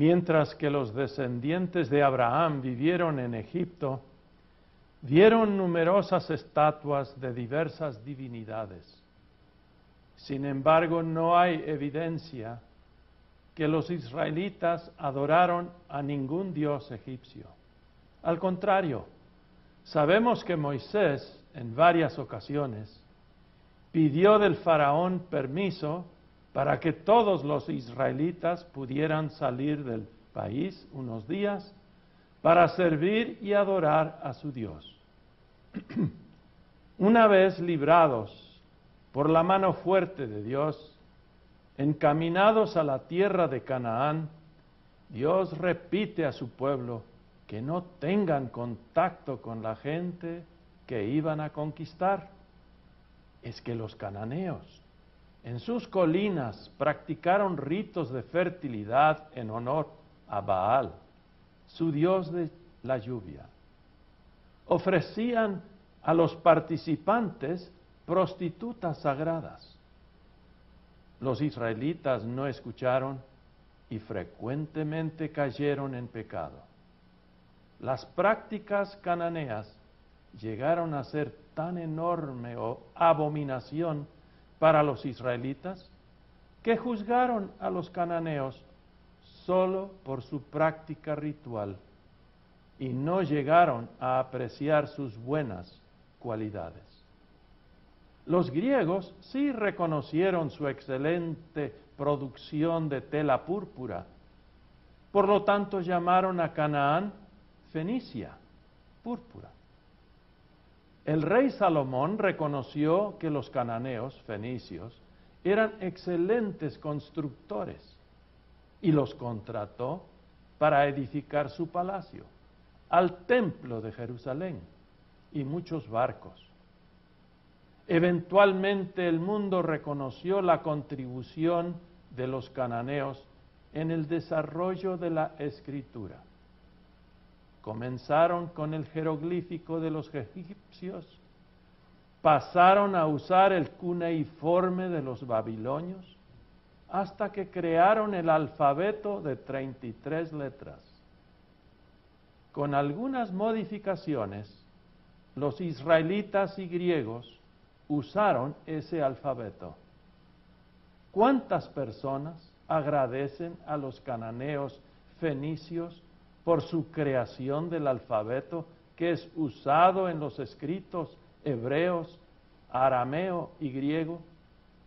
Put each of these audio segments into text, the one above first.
mientras que los descendientes de Abraham vivieron en Egipto, vieron numerosas estatuas de diversas divinidades. Sin embargo, no hay evidencia que los israelitas adoraron a ningún dios egipcio. Al contrario, sabemos que Moisés en varias ocasiones pidió del faraón permiso para que todos los israelitas pudieran salir del país unos días para servir y adorar a su Dios. Una vez librados por la mano fuerte de Dios, encaminados a la tierra de Canaán, Dios repite a su pueblo que no tengan contacto con la gente que iban a conquistar. Es que los cananeos en sus colinas practicaron ritos de fertilidad en honor a Baal, su dios de la lluvia. Ofrecían a los participantes prostitutas sagradas. Los israelitas no escucharon y frecuentemente cayeron en pecado. Las prácticas cananeas llegaron a ser tan enorme abominación para los israelitas que juzgaron a los cananeos solo por su práctica ritual y no llegaron a apreciar sus buenas cualidades. Los griegos sí reconocieron su excelente producción de tela púrpura. Por lo tanto llamaron a Canaán Fenicia, púrpura. El rey Salomón reconoció que los cananeos fenicios eran excelentes constructores y los contrató para edificar su palacio, al templo de Jerusalén y muchos barcos. Eventualmente el mundo reconoció la contribución de los cananeos en el desarrollo de la escritura. Comenzaron con el jeroglífico de los pasaron a usar el cuneiforme de los babilonios, hasta que crearon el alfabeto de 33 letras. Con algunas modificaciones, los israelitas y griegos usaron ese alfabeto. ¿Cuántas personas agradecen a los cananeos fenicios por su creación del alfabeto que es usado en los escritos hebreos, arameo y griego,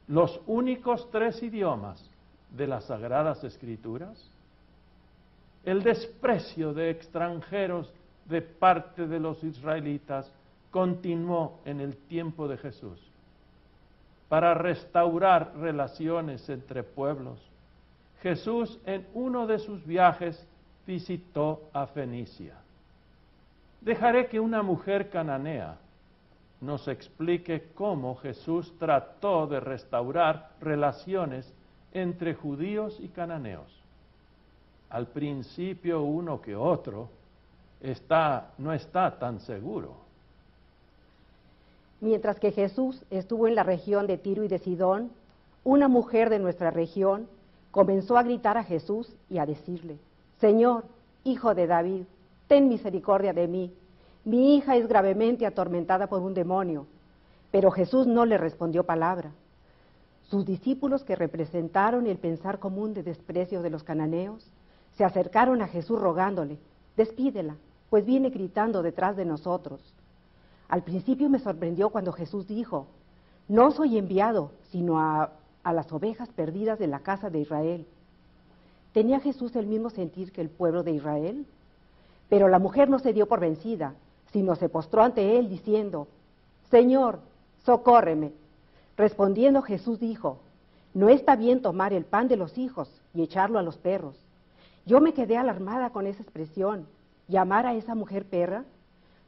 los únicos tres idiomas de las sagradas escrituras? El desprecio de extranjeros de parte de los israelitas continuó en el tiempo de Jesús para restaurar relaciones entre pueblos. Jesús en uno de sus viajes visitó a Fenicia. Dejaré que una mujer cananea nos explique cómo Jesús trató de restaurar relaciones entre judíos y cananeos. Al principio uno que otro está, no está tan seguro Mientras que Jesús estuvo en la región de Tiro y de Sidón, una mujer de nuestra región comenzó a gritar a Jesús y a decirle, Señor, hijo de David, ten misericordia de mí. Mi hija es gravemente atormentada por un demonio. Pero Jesús no le respondió palabra. Sus discípulos que representaron el pensar común de desprecio de los cananeos, se acercaron a Jesús rogándole, despídela, pues viene gritando detrás de nosotros. Al principio me sorprendió cuando Jesús dijo, no soy enviado, sino a, las ovejas perdidas de la casa de Israel. ¿Tenía Jesús el mismo sentir que el pueblo de Israel? Pero la mujer no se dio por vencida, sino se postró ante él diciendo, Señor, socórreme. Respondiendo Jesús dijo, no está bien tomar el pan de los hijos y echarlo a los perros. Yo me quedé alarmada con esa expresión, llamar a esa mujer perra,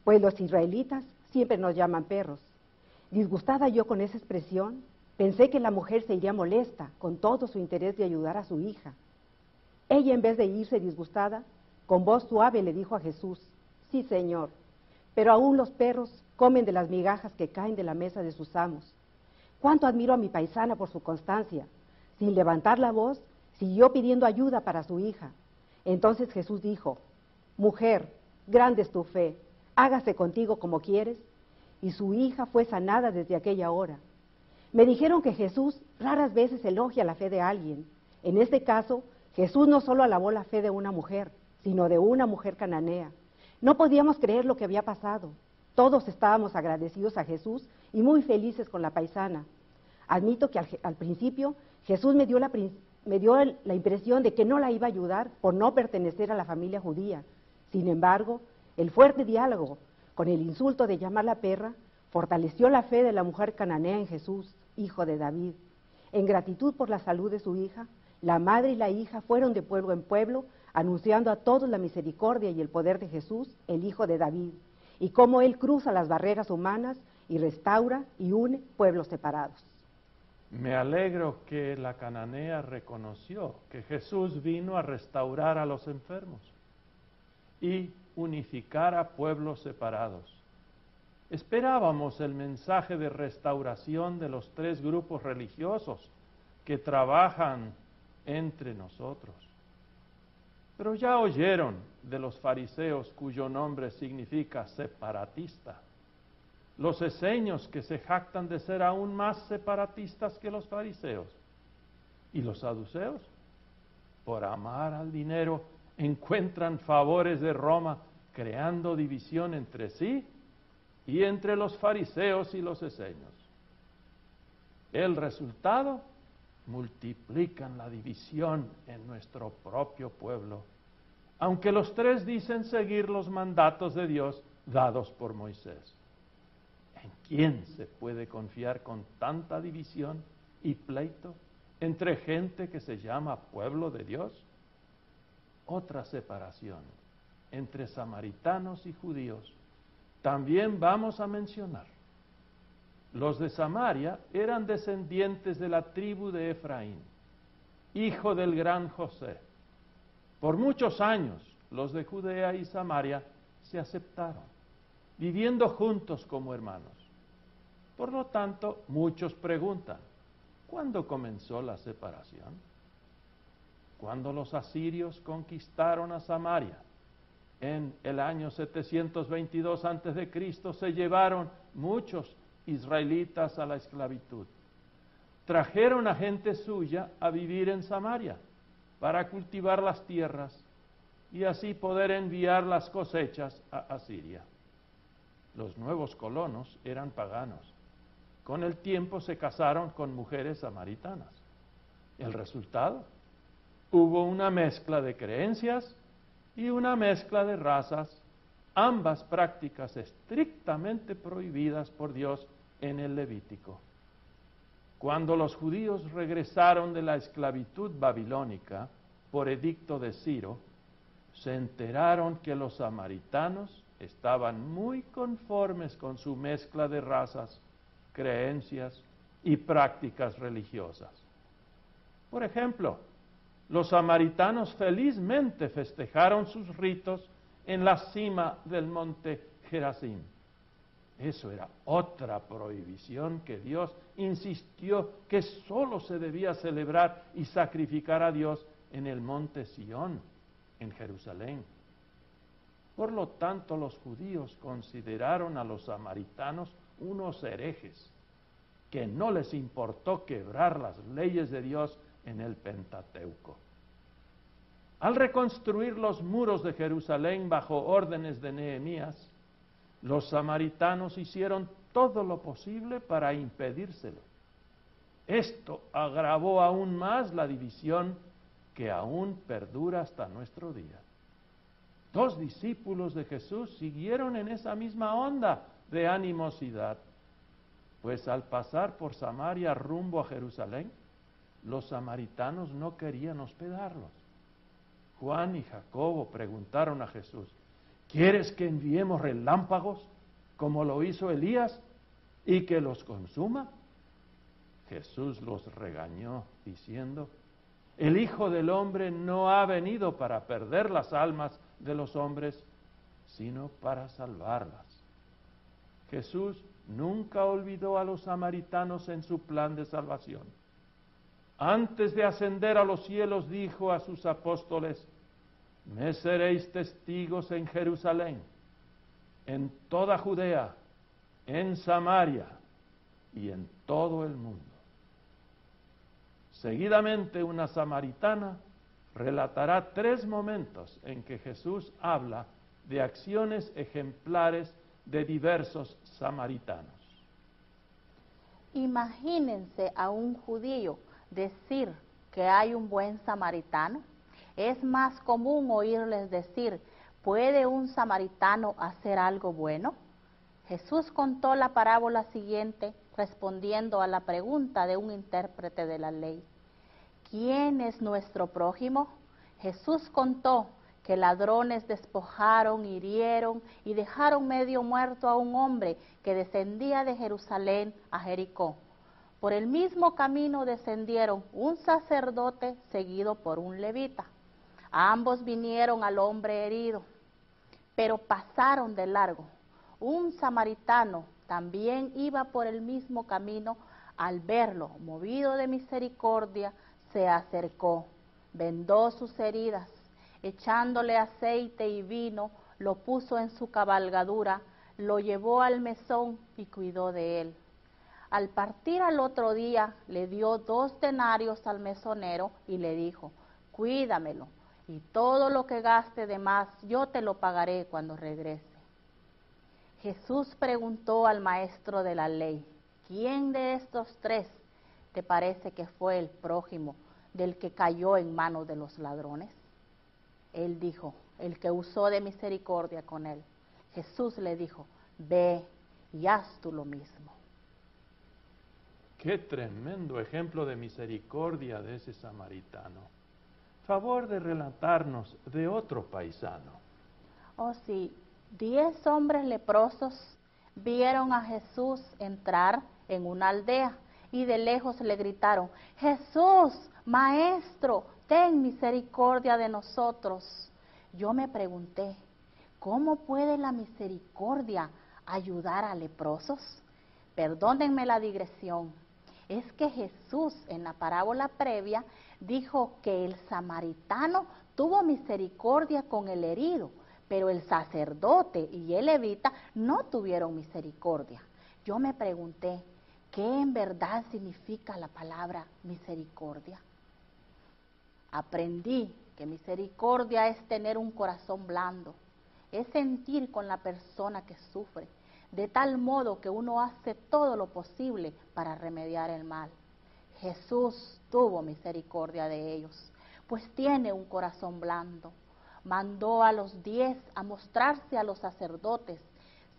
pues los israelitas siempre nos llaman perros. Disgustada yo con esa expresión, pensé que la mujer se iría molesta con todo su interés de ayudar a su hija. Ella, en vez de irse disgustada, con voz suave le dijo a Jesús, sí, Señor, pero aún los perros comen de las migajas que caen de la mesa de sus amos. Cuánto admiro a mi paisana por su constancia. Sin levantar la voz, siguió pidiendo ayuda para su hija. Entonces Jesús dijo, Mujer, grande es tu fe, hágase contigo como quieres. Y su hija fue sanada desde aquella hora. Me dijeron que Jesús raras veces elogia la fe de alguien. En este caso, Jesús no solo alabó la fe de una mujer, sino de una mujer cananea. No podíamos creer lo que había pasado. Todos estábamos agradecidos a Jesús y muy felices con la paisana. Admito que al, principio Jesús me dio, la, impresión de que no la iba a ayudar por no pertenecer a la familia judía. Sin embargo, el fuerte diálogo con el insulto de llamarla perra fortaleció la fe de la mujer cananea en Jesús, hijo de David. En gratitud por la salud de su hija, la madre y la hija fueron de pueblo en pueblo anunciando a todos la misericordia y el poder de Jesús, el hijo de David y cómo Él cruza las barreras humanas y restaura y une pueblos separados. Me alegro que la cananea reconoció que Jesús vino a restaurar a los enfermos y unificar a pueblos separados. Esperábamos el mensaje de restauración de los tres grupos religiosos que trabajan entre nosotros. Pero ya oyeron de los fariseos cuyo nombre significa separatista, los eseños que se jactan de ser aún más separatistas que los fariseos, y los saduceos, por amar al dinero, encuentran favores de Roma creando división entre sí y entre los fariseos y los eseños. El resultado, multiplican la división en nuestro propio pueblo aunque los tres dicen seguir los mandatos de Dios dados por Moisés. ¿En quién se puede confiar con tanta división y pleito entre gente que se llama pueblo de Dios? Otra separación entre samaritanos y judíos también vamos a mencionar. Los de Samaria eran descendientes de la tribu de Efraín, hijo del gran José por muchos años los de Judea y Samaria se aceptaron, viviendo juntos como hermanos. Por lo tanto, muchos preguntan, ¿cuándo comenzó la separación? Cuando los asirios conquistaron a Samaria en el año 722 a.C., se llevaron muchos israelitas a la esclavitud. Trajeron a gente suya a vivir en Samaria para cultivar las tierras y así poder enviar las cosechas a Asiria. Los nuevos colonos eran paganos. Con el tiempo se casaron con mujeres samaritanas. El resultado, hubo una mezcla de creencias y una mezcla de razas, ambas prácticas estrictamente prohibidas por Dios en el Levítico. Cuando los judíos regresaron de la esclavitud babilónica por edicto de Ciro, se enteraron que los samaritanos estaban muy conformes con su mezcla de razas, creencias y prácticas religiosas. Por ejemplo, los samaritanos felizmente festejaron sus ritos en la cima del monte Gerazim eso era otra prohibición que Dios insistió que sólo se debía celebrar y sacrificar a Dios en el monte Sión, en Jerusalén. Por lo tanto, los judíos consideraron a los samaritanos unos herejes, que no les importó quebrar las leyes de Dios en el Pentateuco. Al reconstruir los muros de Jerusalén bajo órdenes de Nehemías, los samaritanos hicieron todo lo posible para impedírselo. Esto agravó aún más la división que aún perdura hasta nuestro día. Dos discípulos de Jesús siguieron en esa misma onda de animosidad, pues al pasar por Samaria rumbo a Jerusalén, los samaritanos no querían hospedarlos. Juan y Jacobo preguntaron a Jesús, ¿Quieres que enviemos relámpagos como lo hizo Elías y que los consuma? Jesús los regañó diciendo, el Hijo del Hombre no ha venido para perder las almas de los hombres, sino para salvarlas. Jesús nunca olvidó a los samaritanos en su plan de salvación. Antes de ascender a los cielos dijo a sus apóstoles, me seréis testigos en Jerusalén, en toda Judea, en Samaria y en todo el mundo. Seguidamente una samaritana relatará tres momentos en que Jesús habla de acciones ejemplares de diversos samaritanos. Imagínense a un judío decir que hay un buen samaritano. Es más común oírles decir, ¿puede un samaritano hacer algo bueno? Jesús contó la parábola siguiente respondiendo a la pregunta de un intérprete de la ley. ¿Quién es nuestro prójimo? Jesús contó que ladrones despojaron, hirieron y dejaron medio muerto a un hombre que descendía de Jerusalén a Jericó. Por el mismo camino descendieron un sacerdote seguido por un levita. Ambos vinieron al hombre herido, pero pasaron de largo. Un samaritano también iba por el mismo camino. Al verlo, movido de misericordia, se acercó, vendó sus heridas, echándole aceite y vino, lo puso en su cabalgadura, lo llevó al mesón y cuidó de él. Al partir al otro día, le dio dos denarios al mesonero y le dijo, cuídamelo, y todo lo que gaste de más yo te lo pagaré cuando regrese. Jesús preguntó al maestro de la ley, ¿quién de estos tres te parece que fue el prójimo del que cayó en manos de los ladrones? Él dijo, el que usó de misericordia con él. Jesús le dijo, ve y haz tú lo mismo. Qué tremendo ejemplo de misericordia de ese samaritano. Favor de relatarnos de otro paisano. Oh sí, diez hombres leprosos vieron a Jesús entrar en una aldea y de lejos le gritaron, Jesús, Maestro, ten misericordia de nosotros. Yo me pregunté, ¿cómo puede la misericordia ayudar a leprosos? Perdónenme la digresión. Es que Jesús en la parábola previa dijo que el samaritano tuvo misericordia con el herido, pero el sacerdote y el levita no tuvieron misericordia. Yo me pregunté, ¿qué en verdad significa la palabra misericordia? Aprendí que misericordia es tener un corazón blando, es sentir con la persona que sufre, de tal modo que uno hace todo lo posible para remediar el mal. Jesús tuvo misericordia de ellos, pues tiene un corazón blando. Mandó a los diez a mostrarse a los sacerdotes.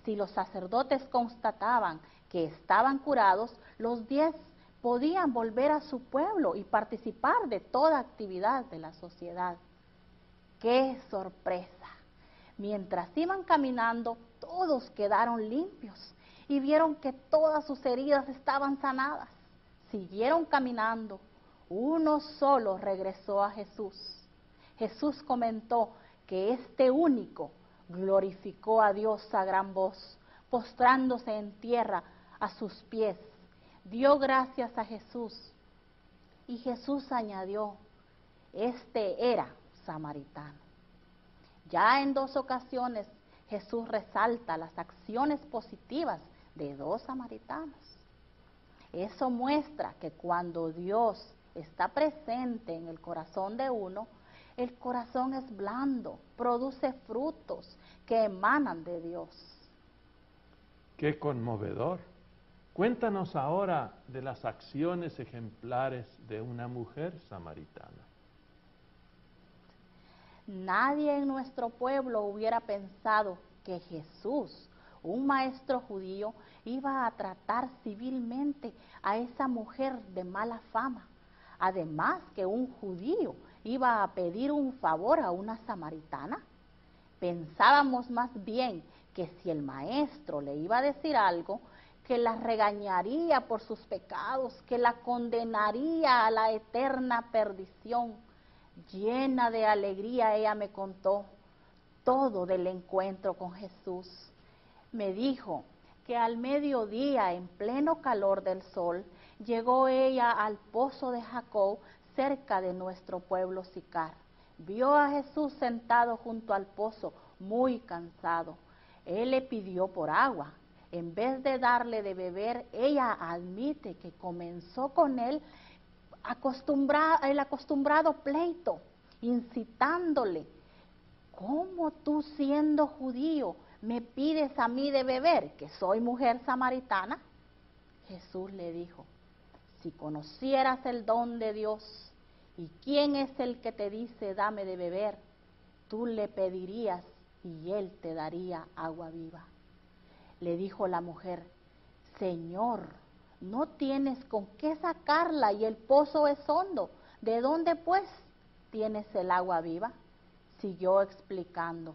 Si los sacerdotes constataban que estaban curados, los diez podían volver a su pueblo y participar de toda actividad de la sociedad. ¡Qué sorpresa! Mientras iban caminando, todos quedaron limpios y vieron que todas sus heridas estaban sanadas. Siguieron caminando. Uno solo regresó a Jesús. Jesús comentó que este único glorificó a Dios a gran voz, postrándose en tierra a sus pies dio gracias a Jesús y Jesús añadió, este era samaritano. Ya en dos ocasiones Jesús resalta las acciones positivas de dos samaritanos. Eso muestra que cuando Dios está presente en el corazón de uno, el corazón es blando, produce frutos que emanan de Dios. Qué conmovedor. Cuéntanos ahora de las acciones ejemplares de una mujer samaritana. Nadie en nuestro pueblo hubiera pensado que Jesús, un maestro judío, iba a tratar civilmente a esa mujer de mala fama. Además que un judío iba a pedir un favor a una samaritana. Pensábamos más bien que si el maestro le iba a decir algo, que la regañaría por sus pecados, que la condenaría a la eterna perdición. Llena de alegría ella me contó todo del encuentro con Jesús. Me dijo que al mediodía, en pleno calor del sol, llegó ella al pozo de Jacob cerca de nuestro pueblo Sicar. vio a Jesús sentado junto al pozo, muy cansado. Él le pidió por agua. En vez de darle de beber, ella admite que comenzó con él el acostumbrado pleito, incitándole. ¿Cómo tú siendo judío me pides a mí de beber, que soy mujer samaritana? Jesús le dijo, si conocieras el don de Dios y quién es el que te dice dame de beber, tú le pedirías y él te daría agua viva. Le dijo la mujer, Señor, no tienes con qué sacarla y el pozo es hondo. ¿De dónde pues tienes el agua viva? Siguió explicando,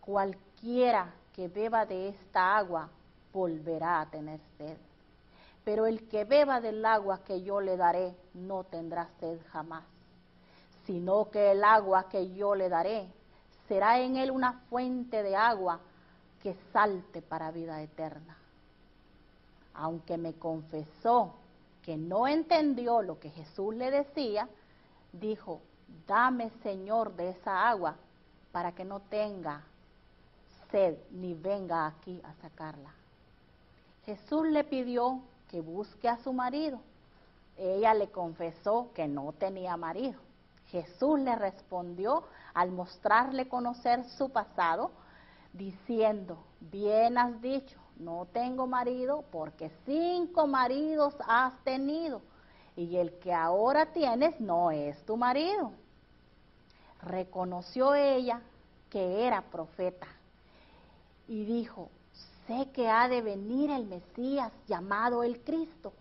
cualquiera que beba de esta agua volverá a tener sed. Pero el que beba del agua que yo le daré no tendrá sed jamás, sino que el agua que yo le daré será en él una fuente de agua que salte para vida eterna. Aunque me confesó que no entendió lo que Jesús le decía, dijo, dame Señor de esa agua para que no tenga sed ni venga aquí a sacarla. Jesús le pidió que busque a su marido. Ella le confesó que no tenía marido. Jesús le respondió al mostrarle conocer su pasado, diciendo, bien has dicho, no tengo marido porque cinco maridos has tenido y el que ahora tienes no es tu marido. Reconoció ella que era profeta y dijo, sé que ha de venir el Mesías llamado el Cristo.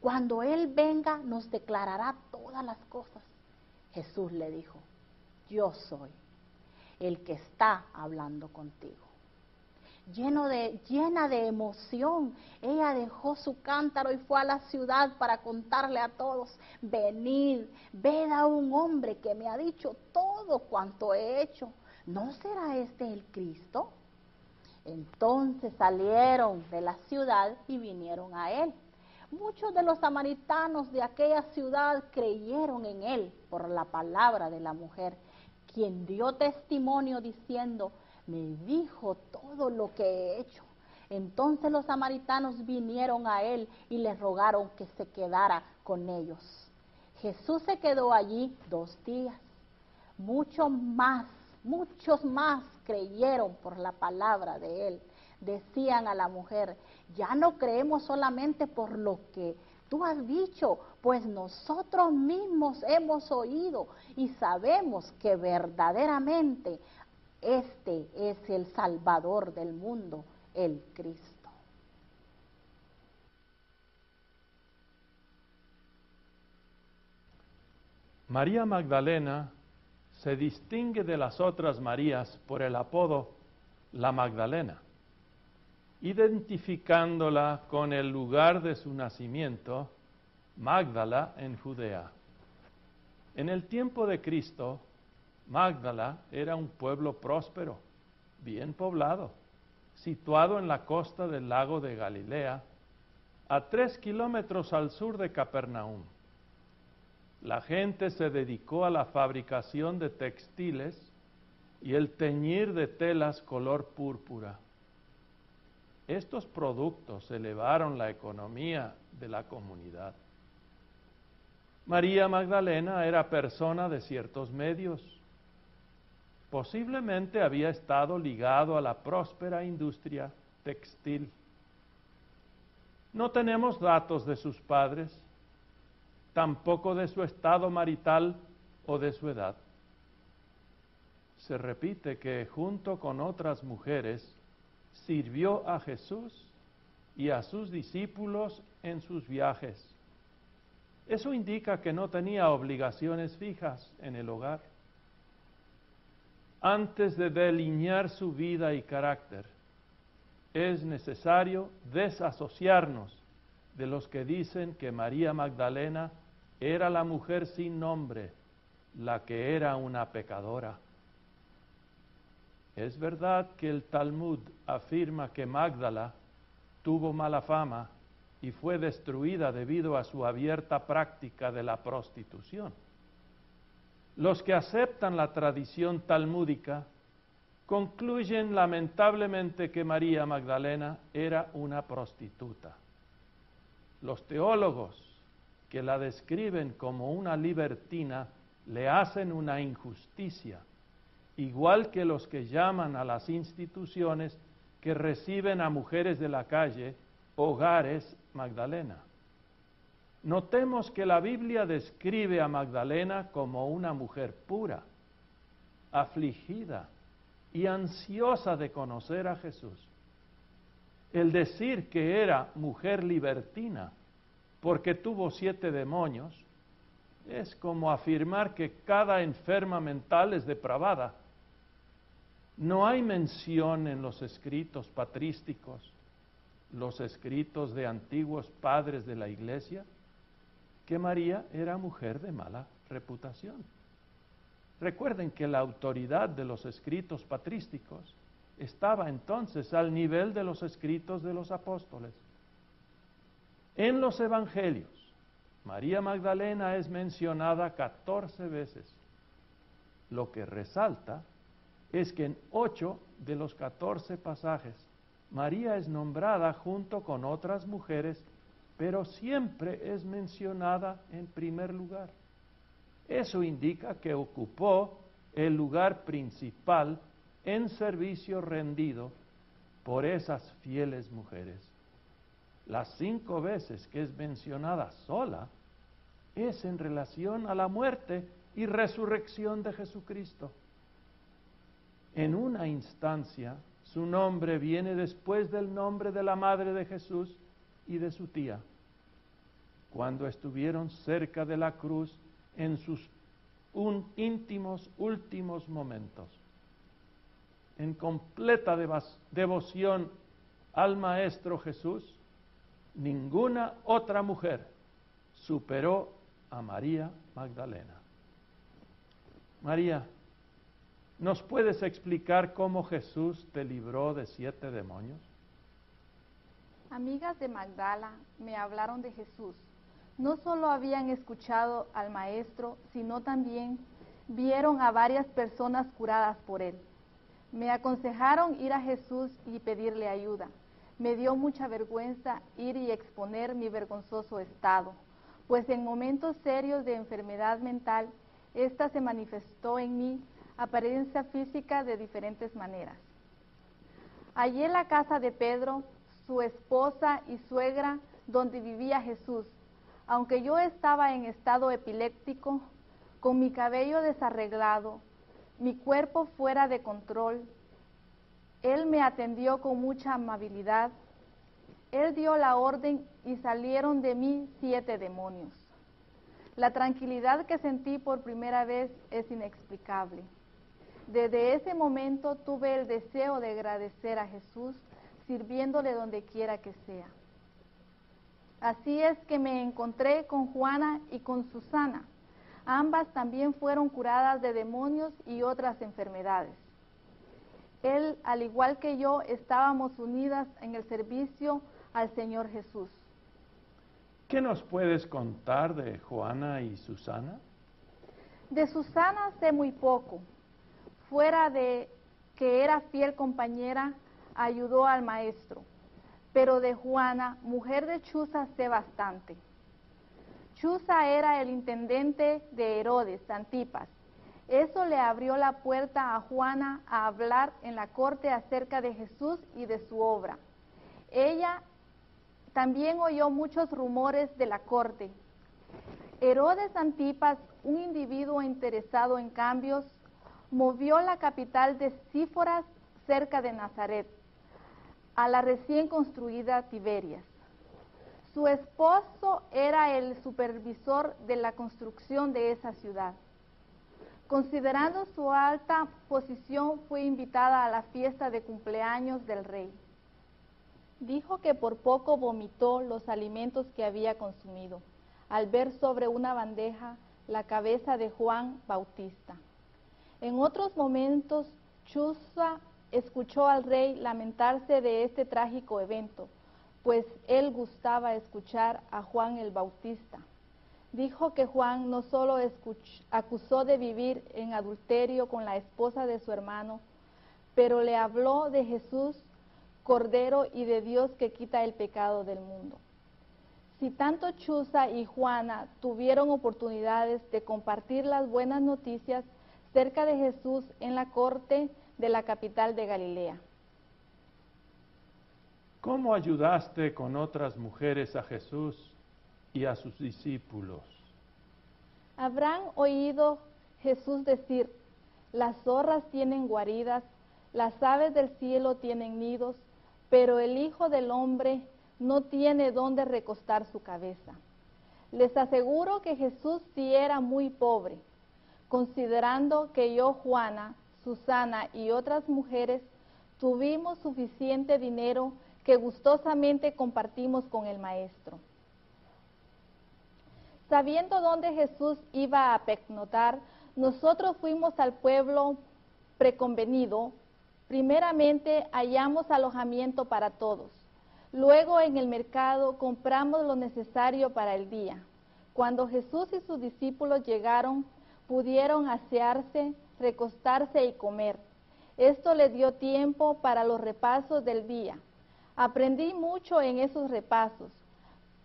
Cuando Él venga nos declarará todas las cosas. Jesús le dijo, yo soy el que está hablando contigo. De, llena de emoción, ella dejó su cántaro y fue a la ciudad para contarle a todos, venid, ved a un hombre que me ha dicho todo cuanto he hecho. ¿No será este el Cristo? Entonces salieron de la ciudad y vinieron a él. Muchos de los samaritanos de aquella ciudad creyeron en él por la palabra de la mujer, quien dio testimonio diciendo, me dijo todo lo que he hecho. Entonces los samaritanos vinieron a él y le rogaron que se quedara con ellos. Jesús se quedó allí dos días. Muchos más, muchos más creyeron por la palabra de él. Decían a la mujer, ya no creemos solamente por lo que tú has dicho, pues nosotros mismos hemos oído y sabemos que verdaderamente este es el Salvador del mundo, el Cristo. María Magdalena se distingue de las otras Marías por el apodo la Magdalena, identificándola con el lugar de su nacimiento, Magdala en Judea. En el tiempo de Cristo, Magdala era un pueblo próspero, bien poblado, situado en la costa del lago de Galilea, a tres kilómetros al sur de Capernaum la gente se dedicó a la fabricación de textiles y el teñir de telas color púrpura. Estos productos elevaron la economía de la comunidad. María Magdalena era persona de ciertos medios. Posiblemente había estado ligado a la próspera industria textil. No tenemos datos de sus padres, tampoco de su estado marital o de su edad. Se repite que junto con otras mujeres sirvió a Jesús y a sus discípulos en sus viajes. Eso indica que no tenía obligaciones fijas en el hogar. Antes de delinear su vida y carácter, es necesario desasociarnos de los que dicen que María Magdalena era la mujer sin nombre, la que era una pecadora. Es verdad que el Talmud afirma que Magdala tuvo mala fama y fue destruida debido a su abierta práctica de la prostitución. Los que aceptan la tradición talmúdica concluyen lamentablemente que María Magdalena era una prostituta. Los teólogos que la describen como una libertina le hacen una injusticia, igual que los que llaman a las instituciones que reciben a mujeres de la calle hogares Magdalena. Notemos que la Biblia describe a Magdalena como una mujer pura, afligida y ansiosa de conocer a Jesús. El decir que era mujer libertina porque tuvo siete demonios es como afirmar que cada enferma mental es depravada. No hay mención en los escritos patrísticos, los escritos de antiguos padres de la iglesia, que María era mujer de mala reputación. Recuerden que la autoridad de los escritos patrísticos estaba entonces al nivel de los escritos de los apóstoles. En los evangelios, María Magdalena es mencionada 14 veces. Lo que resalta es que en 8 de los 14 pasajes, María es nombrada junto con otras mujeres pero siempre es mencionada en primer lugar. Eso indica que ocupó el lugar principal en servicio rendido por esas fieles mujeres. Las cinco veces que es mencionada sola es en relación a la muerte y resurrección de Jesucristo. En una instancia, su nombre viene después del nombre de la Madre de Jesús y de su tía, cuando estuvieron cerca de la cruz en sus íntimos últimos momentos. En completa devoción al Maestro Jesús, ninguna otra mujer superó a María Magdalena. María, ¿nos puedes explicar cómo Jesús te libró de siete demonios? Amigas de Magdala me hablaron de Jesús. No solo habían escuchado al Maestro, sino también vieron a varias personas curadas por él. Me aconsejaron ir a Jesús y pedirle ayuda. Me dio mucha vergüenza ir y exponer mi vergonzoso estado, pues en momentos serios de enfermedad mental, esta se manifestó en mí apariencia física de diferentes maneras. En la casa de Pedro su esposa y suegra donde vivía Jesús. Aunque yo estaba en estado epiléptico, con mi cabello desarreglado, mi cuerpo fuera de control, Él me atendió con mucha amabilidad. Él dio la orden y salieron de mí siete demonios. La tranquilidad que sentí por primera vez es inexplicable. Desde ese momento tuve el deseo de agradecer a Jesús sirviéndole donde quiera que sea. Así es que me encontré con Juana y con Susana. Ambas también fueron curadas de demonios y otras enfermedades. Él, al igual que yo, estábamos unidas en el servicio al Señor Jesús. ¿Qué nos puedes contar de Juana y Susana? De Susana sé muy poco, fuera de que era fiel compañera ayudó al maestro, pero de Juana, mujer de Chuza, sé bastante. Chuza era el intendente de Herodes, Antipas. Eso le abrió la puerta a Juana a hablar en la corte acerca de Jesús y de su obra. Ella también oyó muchos rumores de la corte. Herodes Antipas, un individuo interesado en cambios, movió la capital de Síforas cerca de Nazaret a la recién construida Tiberias. Su esposo era el supervisor de la construcción de esa ciudad. Considerando su alta posición, fue invitada a la fiesta de cumpleaños del rey. Dijo que por poco vomitó los alimentos que había consumido al ver sobre una bandeja la cabeza de Juan Bautista. En otros momentos, Chusa escuchó al rey lamentarse de este trágico evento, pues él gustaba escuchar a Juan el Bautista. dijo que Juan no solo acusó de vivir en adulterio con la esposa de su hermano, pero le habló de Jesús, Cordero y de Dios que quita el pecado del mundo. Si tanto Chuza y Juana tuvieron oportunidades de compartir las buenas noticias cerca de Jesús en la corte de la capital de Galilea. ¿Cómo ayudaste con otras mujeres a Jesús y a sus discípulos? Habrán oído Jesús decir, las zorras tienen guaridas, las aves del cielo tienen nidos, pero el Hijo del Hombre no tiene dónde recostar su cabeza. Les aseguro que Jesús sí era muy pobre, considerando que yo, Juana, Susana y otras mujeres tuvimos suficiente dinero que gustosamente compartimos con el Maestro. Sabiendo dónde Jesús iba a pecnotar, nosotros fuimos al pueblo preconvenido. Primeramente hallamos alojamiento para todos. Luego en el mercado compramos lo necesario para el día. Cuando Jesús y sus discípulos llegaron, pudieron asearse, recostarse y comer. Esto le dio tiempo para los repasos del día. Aprendí mucho en esos repasos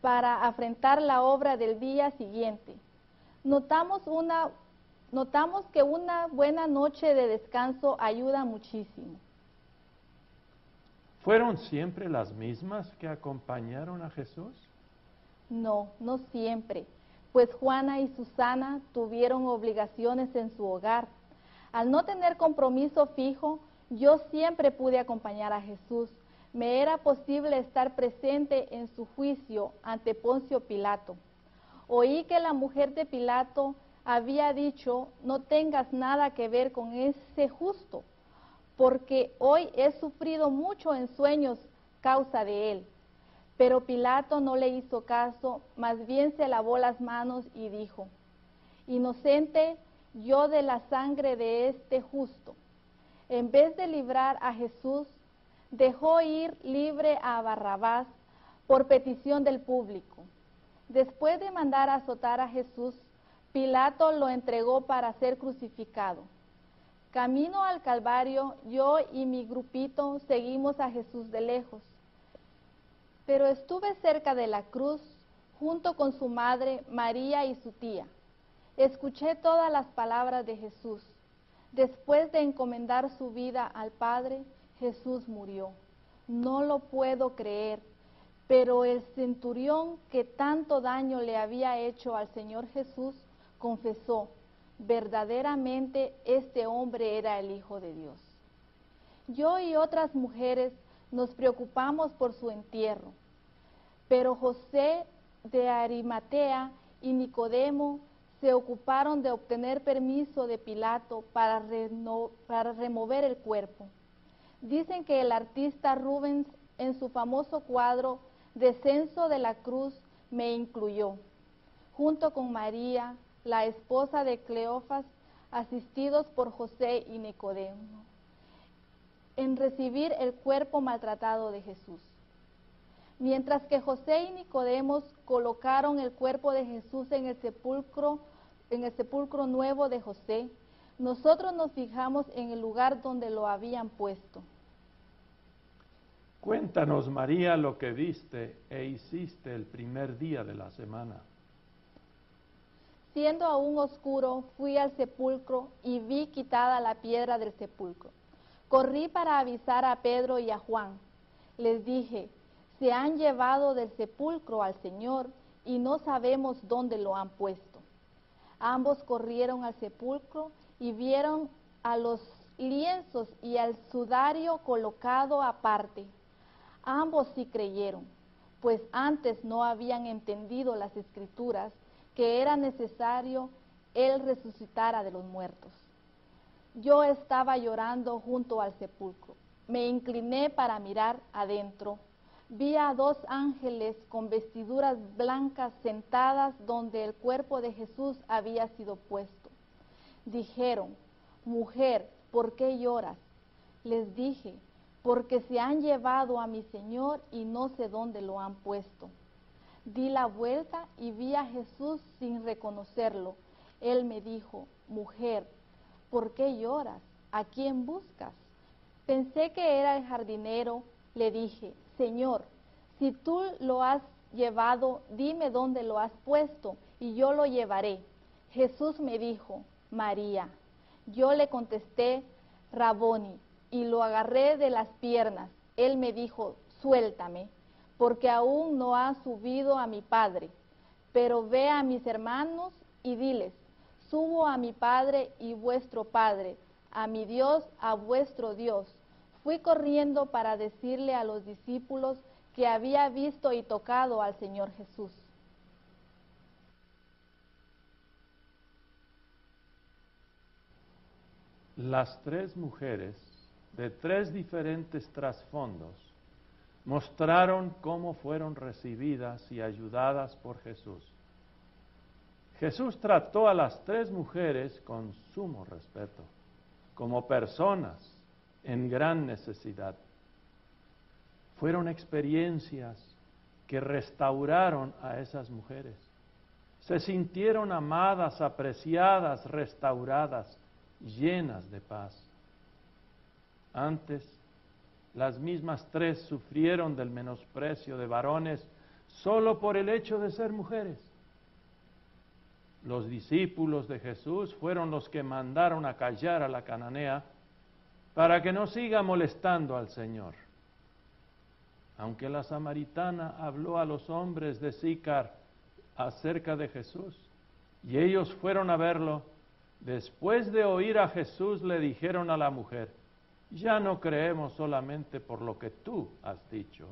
para afrontar la obra del día siguiente. Notamos, una, notamos que una buena noche de descanso ayuda muchísimo. ¿Fueron siempre las mismas que acompañaron a Jesús? No, no siempre, pues Juana y Susana tuvieron obligaciones en su hogar. Al no tener compromiso fijo, yo siempre pude acompañar a Jesús me era posible estar presente en su juicio ante Poncio Pilato. Oí que la mujer de Pilato había dicho, no tengas nada que ver con ese justo, porque hoy he sufrido mucho en sueños causa de él. Pero Pilato no le hizo caso, más bien se lavó las manos y dijo, inocente yo de la sangre de este justo. En vez de librar a Jesús, dejó ir libre a Barrabás por petición del público. Después de mandar azotar a Jesús, Pilato lo entregó para ser crucificado. Camino al Calvario, yo y mi grupito seguimos a Jesús de lejos. Pero estuve cerca de la cruz junto con su madre, María y su tía. Escuché todas las palabras de Jesús. Después de encomendar su vida al Padre, Jesús murió. No lo puedo creer. Pero el centurión que tanto daño le había hecho al Señor Jesús confesó, verdaderamente este hombre era el Hijo de Dios. Yo y otras mujeres nos preocupamos por su entierro, pero José de Arimatea y Nicodemo se ocuparon de obtener permiso de Pilato para, para remover el cuerpo. Dicen que el artista Rubens en su famoso cuadro Descenso de la Cruz me incluyó, junto con María, la esposa de Cleofas, asistidos por José y Nicodemo, en recibir el cuerpo maltratado de Jesús. Mientras que José y Nicodemos colocaron el cuerpo de Jesús en el sepulcro, en el sepulcro nuevo de José, nosotros nos fijamos en el lugar donde lo habían puesto. Cuéntanos, María, lo que viste e hiciste el primer día de la semana. Siendo aún oscuro, fui al sepulcro y vi quitada la piedra del sepulcro. Corrí para avisar a Pedro y a Juan. Les dije, se han llevado del sepulcro al Señor y no sabemos dónde lo han puesto. Ambos corrieron al sepulcro y vieron a los lienzos y al sudario colocado aparte. Ambos sí creyeron, pues antes no habían entendido las escrituras que era necesario él resucitara de los muertos. Yo estaba llorando junto al sepulcro. Me incliné para mirar adentro. Vi a dos ángeles con vestiduras blancas sentadas donde el cuerpo de Jesús había sido puesto dijeron, mujer, ¿por qué lloras? Les dije, porque se han llevado a mi Señor y no sé dónde lo han puesto. Di la vuelta y vi a Jesús sin reconocerlo. Él me dijo, mujer, ¿por qué lloras? ¿A quién buscas? Pensé que era el jardinero. Le dije, Señor, si tú lo has llevado, dime dónde lo has puesto y yo lo llevaré. Jesús me dijo, María. Yo le contesté, Raboni, y lo agarré de las piernas. Él me dijo, suéltame, porque aún no ha subido a mi Padre. Pero ve a mis hermanos y diles, subo a mi Padre y vuestro Padre, a mi Dios, a vuestro Dios. Fui corriendo para decirle a los discípulos que había visto y tocado al Señor Jesús. Las tres mujeres de tres diferentes trasfondos mostraron cómo fueron recibidas y ayudadas por Jesús. Jesús trató a las tres mujeres con sumo respeto, como personas en gran necesidad. Fueron experiencias que restauraron a esas mujeres. Se sintieron amadas, apreciadas, restauradas, llenas de paz. Antes, las mismas tres sufrieron del menosprecio de varones solo por el hecho de ser mujeres. Los discípulos de Jesús fueron los que mandaron a callar a la cananea para que no siga molestando al Señor. Aunque la samaritana habló a los hombres de Sícar acerca de Jesús y ellos fueron a verlo, después de oír a Jesús le dijeron a la mujer, ya no creemos solamente por lo que tú has dicho,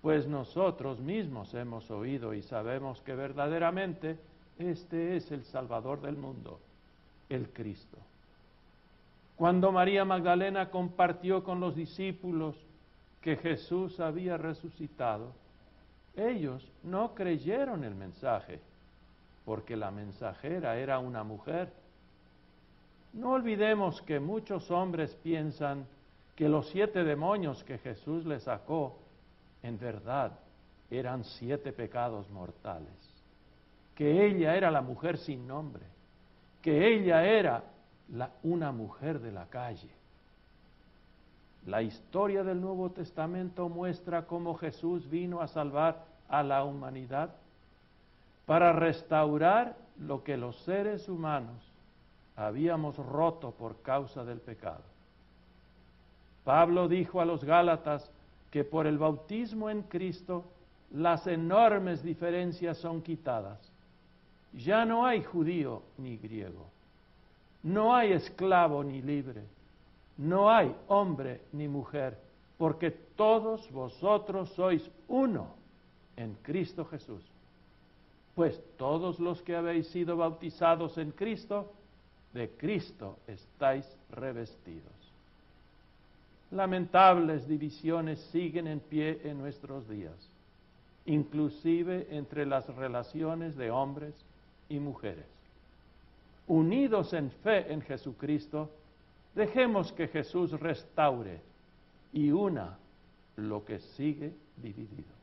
pues nosotros mismos hemos oído y sabemos que verdaderamente este es el Salvador del mundo, el Cristo. Cuando María Magdalena compartió con los discípulos que Jesús había resucitado, ellos no creyeron el mensaje, porque la mensajera era una mujer. No olvidemos que muchos hombres piensan que los siete demonios que Jesús le sacó, en verdad, eran siete pecados mortales, que ella era la mujer sin nombre, que ella era una mujer de la calle. La historia del Nuevo Testamento muestra cómo Jesús vino a salvar a la humanidad para restaurar lo que los seres humanos habíamos roto por causa del pecado. Pablo dijo a los Gálatas que por el bautismo en Cristo las enormes diferencias son quitadas. Ya no hay judío ni griego, no hay esclavo ni libre, no hay hombre ni mujer, porque todos vosotros sois uno en Cristo Jesús. Pues todos los que habéis sido bautizados en Cristo, de Cristo estáis revestidos. Lamentables divisiones siguen en pie en nuestros días, inclusive entre las relaciones de hombres y mujeres. Unidos en fe en Jesucristo, dejemos que Jesús restaure y una lo que sigue dividido.